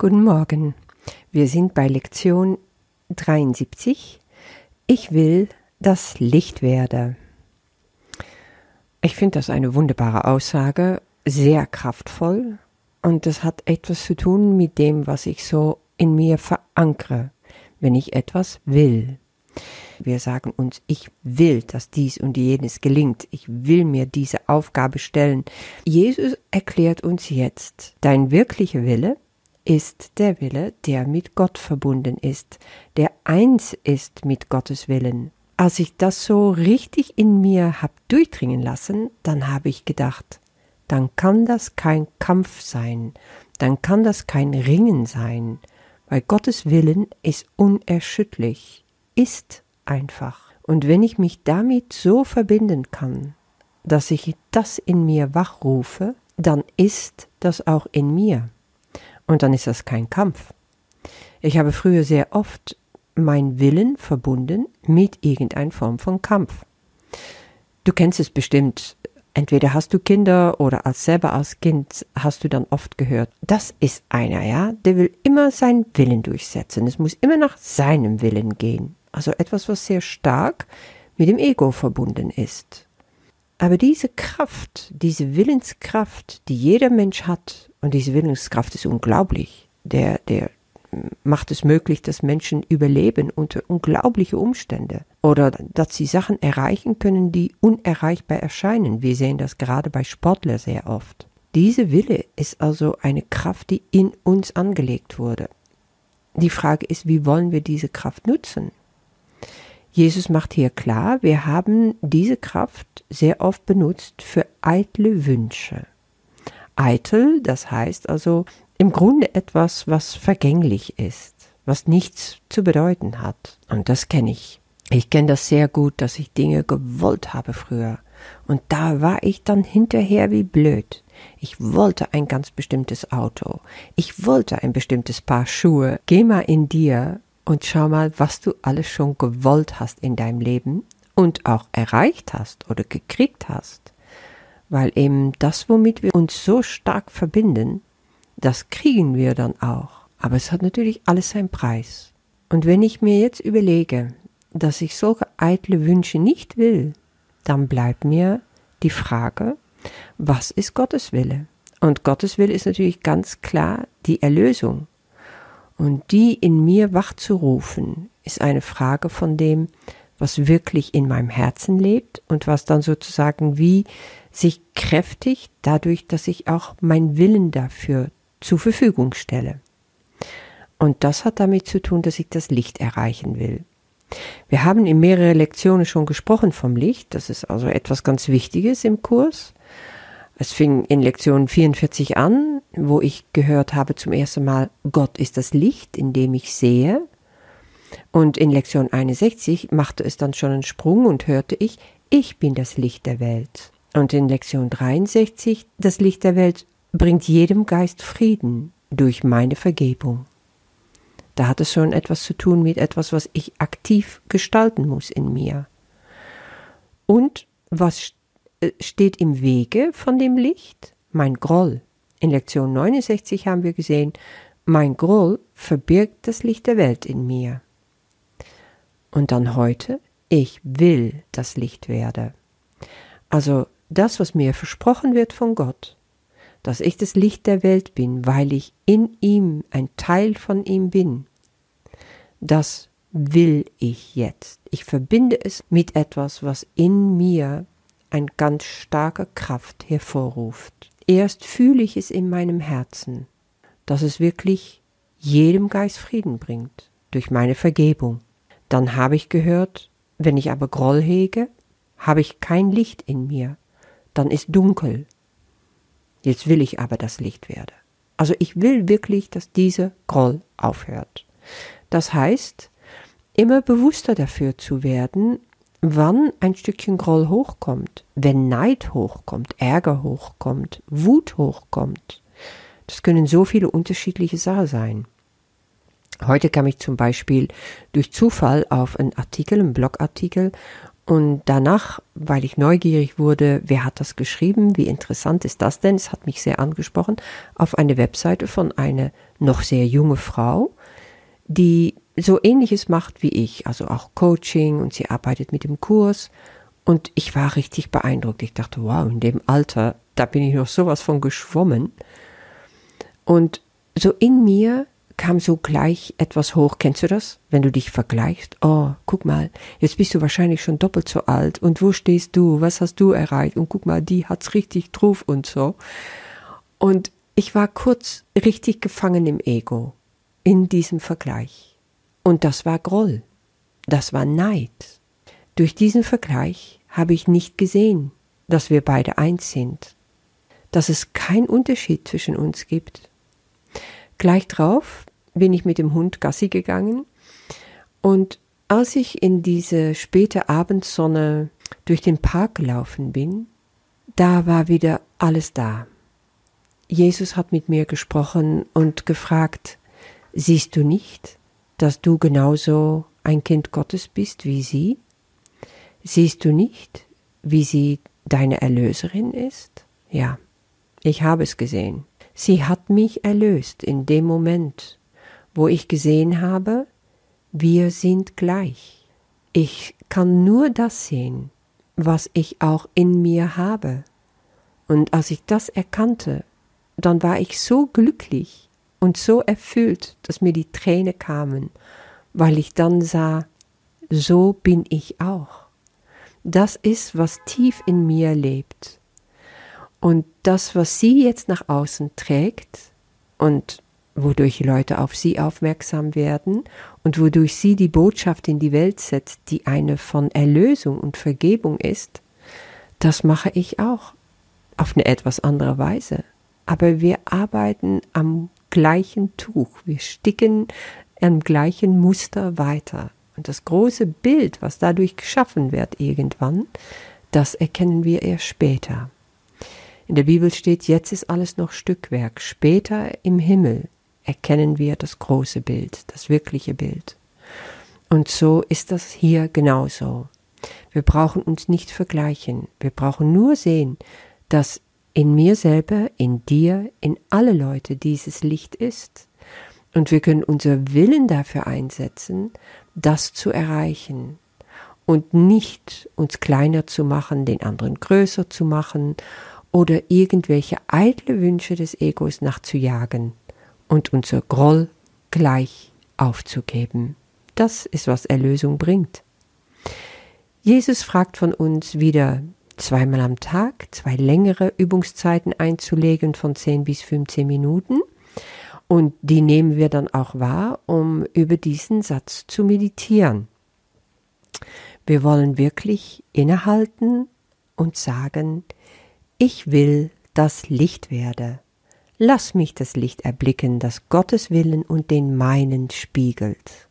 Guten Morgen. Wir sind bei Lektion 73. Ich will das Licht werde. Ich finde das eine wunderbare Aussage, sehr kraftvoll und das hat etwas zu tun mit dem, was ich so in mir verankere, wenn ich etwas will. Wir sagen uns, ich will, dass dies und jenes gelingt. Ich will mir diese Aufgabe stellen. Jesus erklärt uns jetzt, dein wirklicher Wille ist der Wille, der mit Gott verbunden ist, der eins ist mit Gottes Willen. Als ich das so richtig in mir hab durchdringen lassen, dann habe ich gedacht, dann kann das kein Kampf sein, dann kann das kein Ringen sein, weil Gottes Willen ist unerschütterlich, ist einfach. Und wenn ich mich damit so verbinden kann, dass ich das in mir wachrufe, dann ist das auch in mir. Und dann ist das kein Kampf. Ich habe früher sehr oft mein Willen verbunden mit irgendeiner Form von Kampf. Du kennst es bestimmt. Entweder hast du Kinder oder als selber als Kind hast du dann oft gehört, das ist einer, ja, der will immer seinen Willen durchsetzen. Es muss immer nach seinem Willen gehen. Also etwas, was sehr stark mit dem Ego verbunden ist. Aber diese Kraft, diese Willenskraft, die jeder Mensch hat, und diese Willenskraft ist unglaublich, der, der macht es möglich, dass Menschen überleben unter unglaubliche Umstände oder dass sie Sachen erreichen können, die unerreichbar erscheinen. Wir sehen das gerade bei Sportlern sehr oft. Diese Wille ist also eine Kraft, die in uns angelegt wurde. Die Frage ist, wie wollen wir diese Kraft nutzen? Jesus macht hier klar, wir haben diese Kraft sehr oft benutzt für eitle Wünsche. Eitel, das heißt also im Grunde etwas, was vergänglich ist, was nichts zu bedeuten hat. Und das kenne ich. Ich kenne das sehr gut, dass ich Dinge gewollt habe früher. Und da war ich dann hinterher wie blöd. Ich wollte ein ganz bestimmtes Auto. Ich wollte ein bestimmtes Paar Schuhe. Geh mal in dir und schau mal, was du alles schon gewollt hast in deinem Leben und auch erreicht hast oder gekriegt hast. Weil eben das, womit wir uns so stark verbinden, das kriegen wir dann auch. Aber es hat natürlich alles seinen Preis. Und wenn ich mir jetzt überlege, dass ich solche eitle Wünsche nicht will, dann bleibt mir die Frage, was ist Gottes Wille? Und Gottes Wille ist natürlich ganz klar die Erlösung. Und die in mir wachzurufen, ist eine Frage von dem, was wirklich in meinem Herzen lebt und was dann sozusagen wie sich kräftigt dadurch, dass ich auch mein Willen dafür zur Verfügung stelle. Und das hat damit zu tun, dass ich das Licht erreichen will. Wir haben in mehreren Lektionen schon gesprochen vom Licht, das ist also etwas ganz Wichtiges im Kurs. Es fing in Lektion 44 an, wo ich gehört habe zum ersten Mal, Gott ist das Licht, in dem ich sehe. Und in Lektion 61 machte es dann schon einen Sprung und hörte ich, ich bin das Licht der Welt. Und in Lektion 63, das Licht der Welt bringt jedem Geist Frieden durch meine Vergebung. Da hat es schon etwas zu tun mit etwas, was ich aktiv gestalten muss in mir. Und was äh, steht im Wege von dem Licht? Mein Groll. In Lektion 69 haben wir gesehen, mein Groll verbirgt das Licht der Welt in mir. Und dann heute, ich will das Licht werde. Also das, was mir versprochen wird von Gott, dass ich das Licht der Welt bin, weil ich in ihm ein Teil von ihm bin, das will ich jetzt. Ich verbinde es mit etwas, was in mir ein ganz starke Kraft hervorruft. Erst fühle ich es in meinem Herzen, dass es wirklich jedem Geist Frieden bringt, durch meine Vergebung. Dann habe ich gehört, wenn ich aber Groll hege, habe ich kein Licht in mir, dann ist dunkel. Jetzt will ich aber das Licht werde. Also ich will wirklich, dass diese Groll aufhört. Das heißt, immer bewusster dafür zu werden, wann ein Stückchen Groll hochkommt, wenn Neid hochkommt, Ärger hochkommt, Wut hochkommt. Das können so viele unterschiedliche Sachen sein. Heute kam ich zum Beispiel durch Zufall auf einen Artikel, einen Blogartikel, Und danach, weil ich neugierig wurde, wer hat das geschrieben, wie interessant ist das denn, es hat mich sehr angesprochen, auf eine Webseite von einer noch sehr junge Frau, die so ähnliches macht wie ich, also auch Coaching und sie arbeitet mit dem Kurs. Und ich war richtig beeindruckt. Ich dachte, wow, in dem Alter, da bin ich noch sowas von geschwommen. Und so in mir kam so gleich etwas hoch. Kennst du das? Wenn du dich vergleichst. Oh, guck mal, jetzt bist du wahrscheinlich schon doppelt so alt. Und wo stehst du? Was hast du erreicht? Und guck mal, die hat's richtig drauf und so. Und ich war kurz richtig gefangen im Ego. In diesem Vergleich. Und das war Groll. Das war Neid. Durch diesen Vergleich habe ich nicht gesehen, dass wir beide eins sind. Dass es keinen Unterschied zwischen uns gibt. Gleich drauf bin ich mit dem Hund Gassi gegangen und als ich in diese späte Abendsonne durch den Park gelaufen bin, da war wieder alles da. Jesus hat mit mir gesprochen und gefragt, siehst du nicht, dass du genauso ein Kind Gottes bist wie sie? Siehst du nicht, wie sie deine Erlöserin ist? Ja, ich habe es gesehen. Sie hat mich erlöst in dem Moment, wo ich gesehen habe, wir sind gleich. Ich kann nur das sehen, was ich auch in mir habe. Und als ich das erkannte, dann war ich so glücklich und so erfüllt, dass mir die Tränen kamen, weil ich dann sah, so bin ich auch. Das ist, was tief in mir lebt. Und das, was sie jetzt nach außen trägt, und wodurch Leute auf sie aufmerksam werden und wodurch sie die Botschaft in die Welt setzt, die eine von Erlösung und Vergebung ist, das mache ich auch auf eine etwas andere Weise. Aber wir arbeiten am gleichen Tuch, wir sticken am gleichen Muster weiter. Und das große Bild, was dadurch geschaffen wird irgendwann, das erkennen wir erst später. In der Bibel steht, jetzt ist alles noch Stückwerk, später im Himmel erkennen wir das große Bild, das wirkliche Bild. Und so ist das hier genauso. Wir brauchen uns nicht vergleichen, wir brauchen nur sehen, dass in mir selber, in dir, in alle Leute dieses Licht ist. Und wir können unser Willen dafür einsetzen, das zu erreichen und nicht uns kleiner zu machen, den anderen größer zu machen oder irgendwelche eitle Wünsche des Egos nachzujagen und unser Groll gleich aufzugeben. Das ist, was Erlösung bringt. Jesus fragt von uns wieder zweimal am Tag zwei längere Übungszeiten einzulegen von 10 bis 15 Minuten. Und die nehmen wir dann auch wahr, um über diesen Satz zu meditieren. Wir wollen wirklich innehalten und sagen, ich will das Licht werde. Lass mich das Licht erblicken, das Gottes Willen und den meinen spiegelt,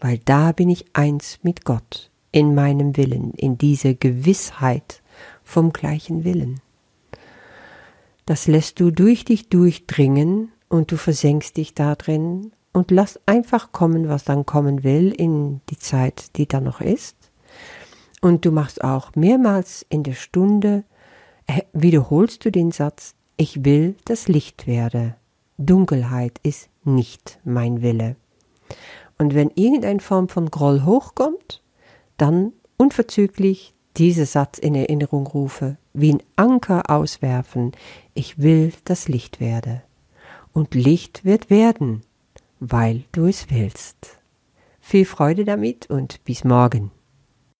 weil da bin ich eins mit Gott, in meinem Willen, in dieser Gewissheit vom gleichen Willen. Das lässt du durch dich durchdringen und du versenkst dich da drin und lass einfach kommen, was dann kommen will in die Zeit, die da noch ist. Und du machst auch mehrmals in der Stunde, äh, wiederholst du den Satz, ich will das Licht werde. Dunkelheit ist nicht mein Wille. Und wenn irgendeine Form von Groll hochkommt, dann unverzüglich diese Satz in Erinnerung rufe, wie ein Anker auswerfen, ich will das Licht werde. Und Licht wird werden, weil du es willst. Viel Freude damit und bis morgen.